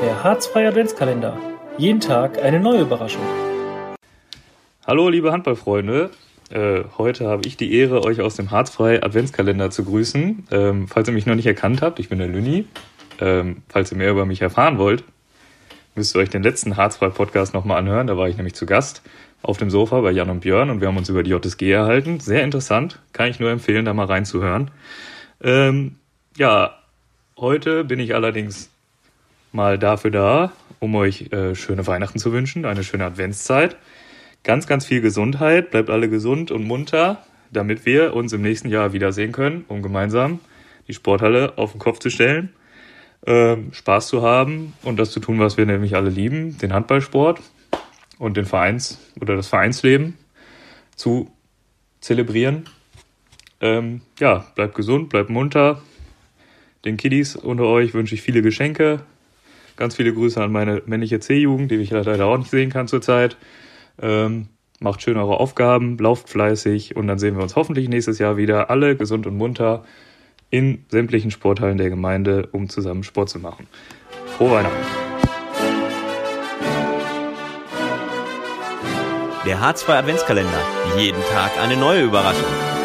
Der Harzfreie Adventskalender. Jeden Tag eine neue Überraschung. Hallo, liebe Handballfreunde. Äh, heute habe ich die Ehre, euch aus dem Harzfrei Adventskalender zu grüßen. Ähm, falls ihr mich noch nicht erkannt habt, ich bin der Lüni. Ähm, falls ihr mehr über mich erfahren wollt, müsst ihr euch den letzten Harzfrei Podcast nochmal anhören. Da war ich nämlich zu Gast auf dem Sofa bei Jan und Björn und wir haben uns über die JSG erhalten. Sehr interessant. Kann ich nur empfehlen, da mal reinzuhören. Ähm, ja, heute bin ich allerdings mal dafür da, um euch äh, schöne Weihnachten zu wünschen, eine schöne Adventszeit. Ganz, ganz viel Gesundheit, bleibt alle gesund und munter, damit wir uns im nächsten Jahr wiedersehen können, um gemeinsam die Sporthalle auf den Kopf zu stellen, äh, Spaß zu haben und das zu tun, was wir nämlich alle lieben, den Handballsport und den Vereins oder das Vereinsleben zu zelebrieren. Ähm, ja, bleibt gesund, bleibt munter. Den Kiddies unter euch wünsche ich viele Geschenke, Ganz viele Grüße an meine männliche C-Jugend, die ich leider auch nicht sehen kann zurzeit. Ähm, macht schön eure Aufgaben, lauft fleißig und dann sehen wir uns hoffentlich nächstes Jahr wieder, alle gesund und munter in sämtlichen Sporthallen der Gemeinde, um zusammen Sport zu machen. Frohe Weihnachten! Der Hartz II Adventskalender. Jeden Tag eine neue Überraschung.